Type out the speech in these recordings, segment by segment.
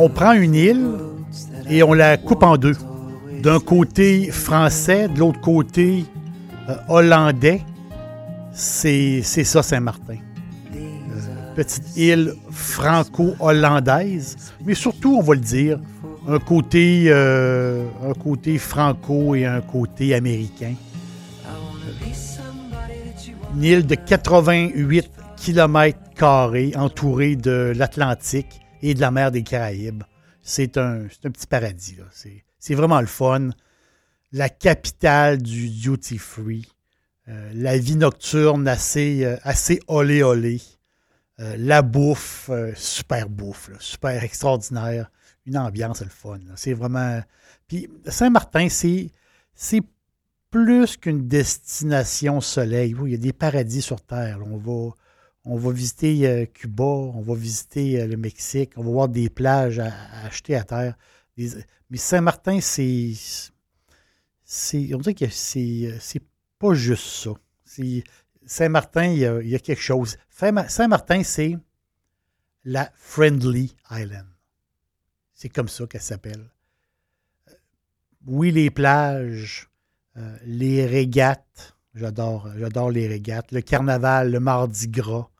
On prend une île et on la coupe en deux. D'un côté français, de l'autre côté euh, hollandais. C'est ça Saint-Martin. Euh, petite île franco-hollandaise, mais surtout, on va le dire, un côté, euh, un côté franco et un côté américain. Une île de 88 km entourée de l'Atlantique et de la mer des Caraïbes. C'est un, petit paradis. C'est vraiment le fun. La capitale du duty free. Euh, la vie nocturne assez, euh, assez olé olé. Euh, la bouffe, super bouffe, super extraordinaire. Une ambiance, le fun. C'est vraiment. Puis Saint-Martin, c'est, c'est plus qu'une destination soleil. il y a des paradis sur Terre. On va on va visiter euh, Cuba, on va visiter euh, le Mexique, on va voir des plages à, acheter à terre. mais Saint-Martin, c'est. On dirait que c'est, c'est pas juste ça. Saint-Martin, il, y, a, quelque chose. Saint-Martin, c'est la Friendly Island. C'est comme ça qu'elle s'appelle. Euh, oui, les plages, les régates. J'adore, j'adore les régates. Le carnaval, le mardi gras.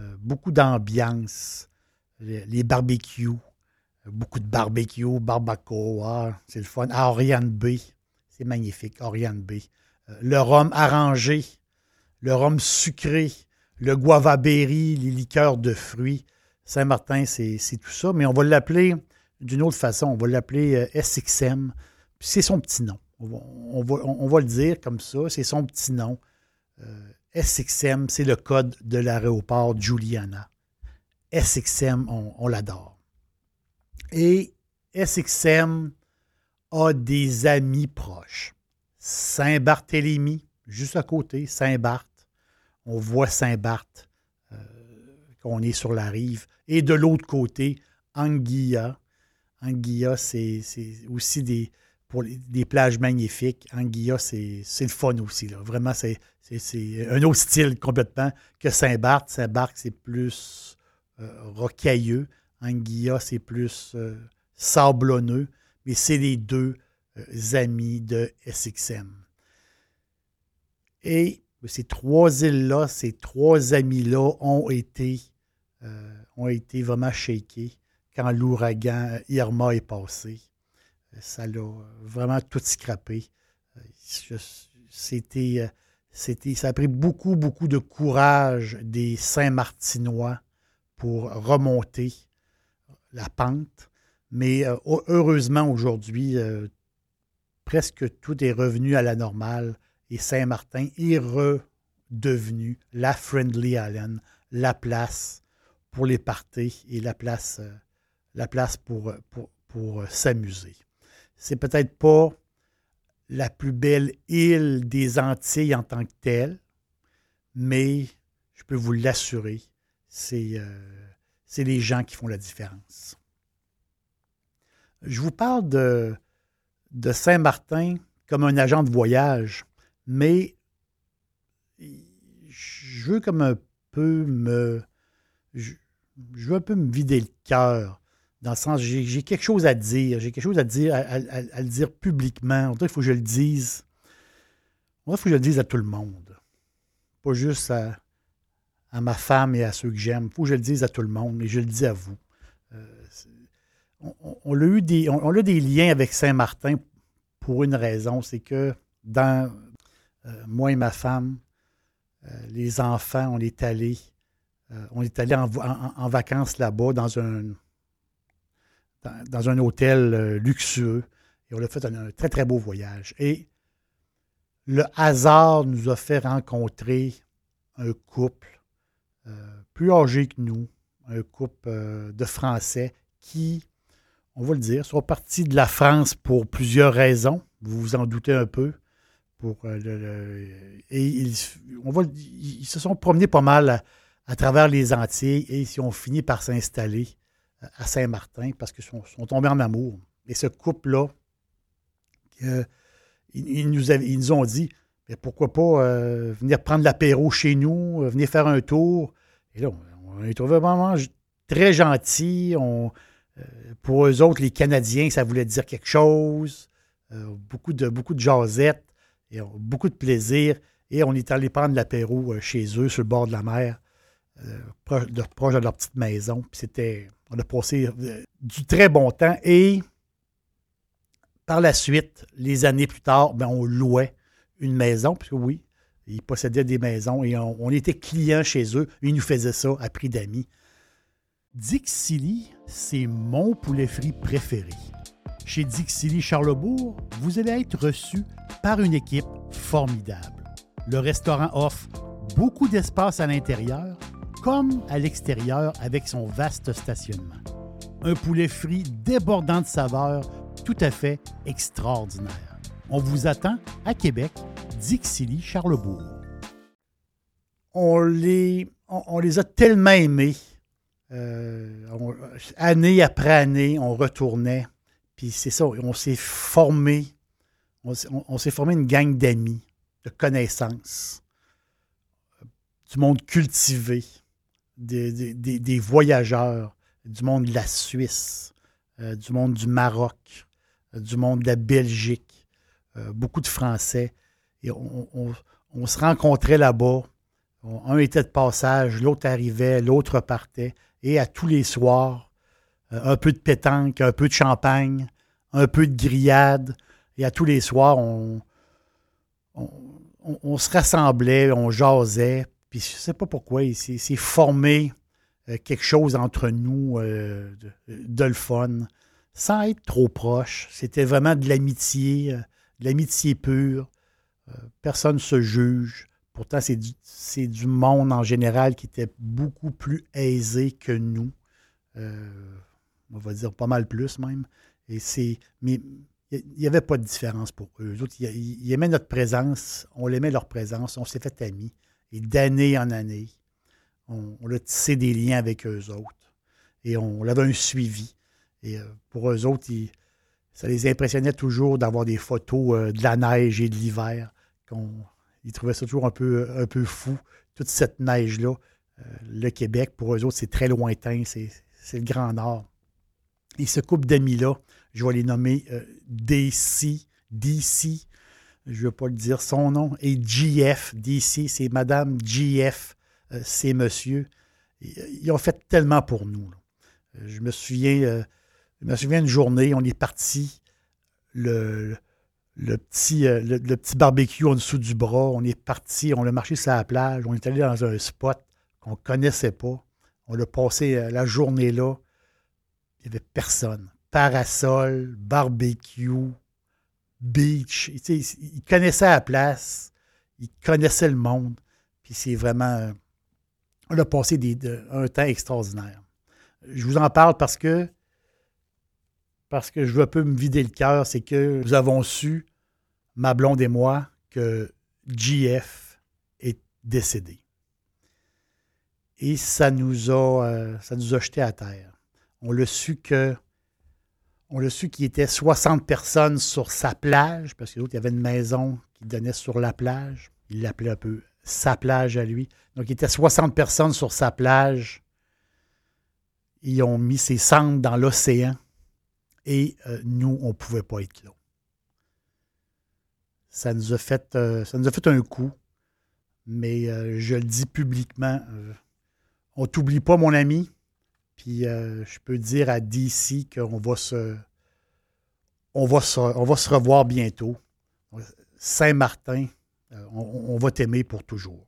Euh, beaucoup d'ambiance, les, barbecues, euh, beaucoup de barbecues, barbacoa, c'est le fun. À Oriane B, c'est magnifique, Oriane B. Euh, le rhum arrangé, le rhum sucré, le guava berry, les liqueurs de fruits. Saint-Martin, c'est tout ça, mais on va l'appeler d'une autre façon. On va l'appeler SXM. C'est son petit nom. On, va, le dire comme ça, c'est son petit nom. SXM, c'est le code de l'aéroport Juliana. SXM, on, l'adore. Et SXM a des amis proches. Saint-Barthélemy, juste à côté, Saint-Barth. On voit Saint-Barth, euh, qu'on est sur la rive. Et de l'autre côté, Anguilla. Anguilla, c'est aussi des, pour des plages magnifiques. Anguilla, c'est le fun aussi. Vraiment, c'est un autre style complètement que Saint-Barth. Saint-Barth, c'est plus euh, rocailleux. Anguilla, c'est plus euh, sablonneux. Mais c'est les deux euh, amis de SXM. Et ces trois îles-là, ces trois amis-là ont été, ont été vraiment shakés quand l'ouragan Irma est passé ça l'a vraiment tout scrappé. C'était, euh, c'était, ça a pris beaucoup, beaucoup de courage des Saint-Martinois pour remonter la pente. Mais euh, heureusement, aujourd'hui, euh, presque tout est revenu à la normale et Saint-Martin est redevenu la Friendly Island, la place pour les parties et la place, la place pour, pour, pour s'amuser c'est peut-être pas la plus belle île des Antilles en tant que telle, mais je peux vous l'assurer, c'est euh, les gens qui font la différence. Je vous parle de, Saint-Martin comme un agent de voyage, mais je veux comme un peu me. Je veux un peu me vider le cœur dans le sens, j'ai quelque chose à dire, j'ai quelque chose à dire, à, le dire publiquement. il faut que je le dise. il faut que je le dise à tout le monde. Pas juste à, ma femme et à ceux que j'aime. Il faut que je le dise à tout le monde, mais je le dis à vous. Euh, on, a eu des, on, a des liens avec Saint-Martin pour une raison, c'est que dans euh, moi et ma femme, euh, les enfants, on est allés, on est allé en, vacances là-bas dans un, dans, un hôtel luxueux et on a fait un, très très beau voyage. Et le hasard nous a fait rencontrer un couple plus âgé que nous, un couple de Français qui on va le dire, sont partis de la France pour plusieurs raisons. Vous vous en doutez un peu. Euh, et ils, se sont promenés pas mal à, travers les Antilles et ils ont fini par s'installer euh, à Saint-Martin parce qu'ils sont, tombés en amour. Et ce couple-là, ils, nous ont dit mais pourquoi pas euh, venir prendre l'apéro chez nous, venir faire un tour. Et là, on, les trouvait vraiment très gentils. Euh, pour eux autres, les Canadiens, ça voulait dire quelque chose. Euh, beaucoup, de, beaucoup de jasettes, et beaucoup de plaisir. Et on est allé prendre l'apéro euh, chez eux, sur le bord de la mer, proche, de, proche de leur petite maison. C'était, on a passé du très bon temps. Et par la suite, les années plus tard, ben, on louait une maison, puisque oui, ils possédaient des maisons et on, on était clients chez eux. Ils nous faisaient ça à prix d'amis. Dixili, c'est mon poulet frit préféré. Chez Dixili Charlebourg, vous allez être reçu par une équipe formidable. Le restaurant offre beaucoup d'espace à l'intérieur comme à l'extérieur avec son vaste stationnement. Un poulet frit débordant de saveurs tout à fait extraordinaire. On vous attend à Québec, Dixilly, Charlebourg. On les, on les a tellement aimés euh, année après année, on retournait. Puis c'est ça, on s'est formé. On, s'est formé une gang d'amis, de connaissances, du monde cultivé, des, voyageurs, du monde de la Suisse, euh, du monde du Maroc, euh, du monde de la Belgique, beaucoup de Français. Et on se rencontrait là-bas. Un était de passage, l'autre arrivait, l'autre partait et à tous les soirs, euh, un peu de pétanque, un peu de champagne, un peu de grillade. Et à tous les soirs, on, on, se rassemblait, on jasait. Puis je ne sais pas pourquoi, c'est formé euh, quelque chose entre nous euh, de, le fun, sans être trop proche. C'était vraiment de l'amitié, de l'amitié pure. personne ne se juge. Pourtant, c'est du, du, monde en général qui était beaucoup plus aisé que nous. Euh, on va dire pas mal plus même. Et mais il n'y avait pas de différence pour eux. autres, ils, aimaient notre présence, on aimait leur présence, on s'est fait amis. Et d'année en année, on, a tissé des liens avec eux autres. Et on, avait un suivi. Et euh, pour eux autres, ça les impressionnait toujours d'avoir des photos euh, de la neige et de l'hiver ils trouvaient ça toujours un peu, un fou, toute cette neige-là. Euh, le Québec, pour eux autres, c'est très lointain, c'est le Grand Nord. Et ce couple d'amis-là, je vais les nommer DC, DC, je ne veux pas le dire son nom, et GF, DC, c'est Madame GF, euh, c'est Monsieur. Ils ont fait tellement pour nous. Je me souviens, je me souviens une journée, on est parti le, le petit, euh, le, petit barbecue en dessous du bras. On est parti, on a marché sur la plage, on est allé dans un spot qu'on ne connaissait pas. On a passé euh, la journée là. Il n'y avait personne. Parasol, barbecue, beach. Ils connaissaient la place, ils connaissaient le monde. Puis c'est vraiment. Euh, on a passé des, un temps extraordinaire. Je vous en parle parce que parce que je veux un peu me vider le cœur, c'est que nous avons su, ma blonde et moi, que JF est décédé. Et ça nous a, euh, ça nous a jeté à terre. On l'a su que on l'a su qu'il était 60 personnes sur sa plage, parce qu'il y avait une maison qui donnait sur la plage. Il l'appelait un peu sa plage à lui. Donc, il était 60 personnes sur sa plage. Ils ont mis ses cendres dans l'océan et euh, nous, on ne pouvait pas être là. Ça nous a fait, euh, ça nous a fait un coup, mais euh, je le dis publiquement, on t'oublie pas, mon ami, Puis euh, je peux dire à DC qu'on va se, on va se, revoir bientôt. Saint-Martin, euh, on va t'aimer pour toujours.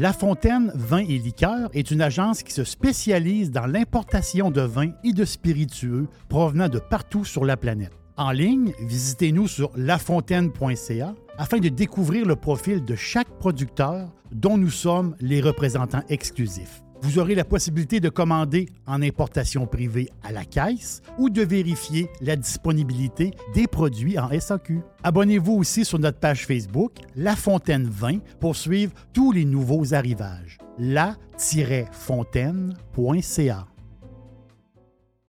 La Fontaine Vin et Liqueurs est une agence qui se spécialise dans l'importation de vins et de spiritueux provenant de partout sur la planète. En ligne, visitez-nous sur lafontaine.ca afin de découvrir le profil de chaque producteur dont nous sommes les représentants exclusifs. Vous aurez la possibilité de commander en importation privée à la caisse ou de vérifier la disponibilité des produits en SAQ. Abonnez-vous aussi sur notre page Facebook La Fontaine 20 pour suivre tous les nouveaux arrivages. la-fontaine.ca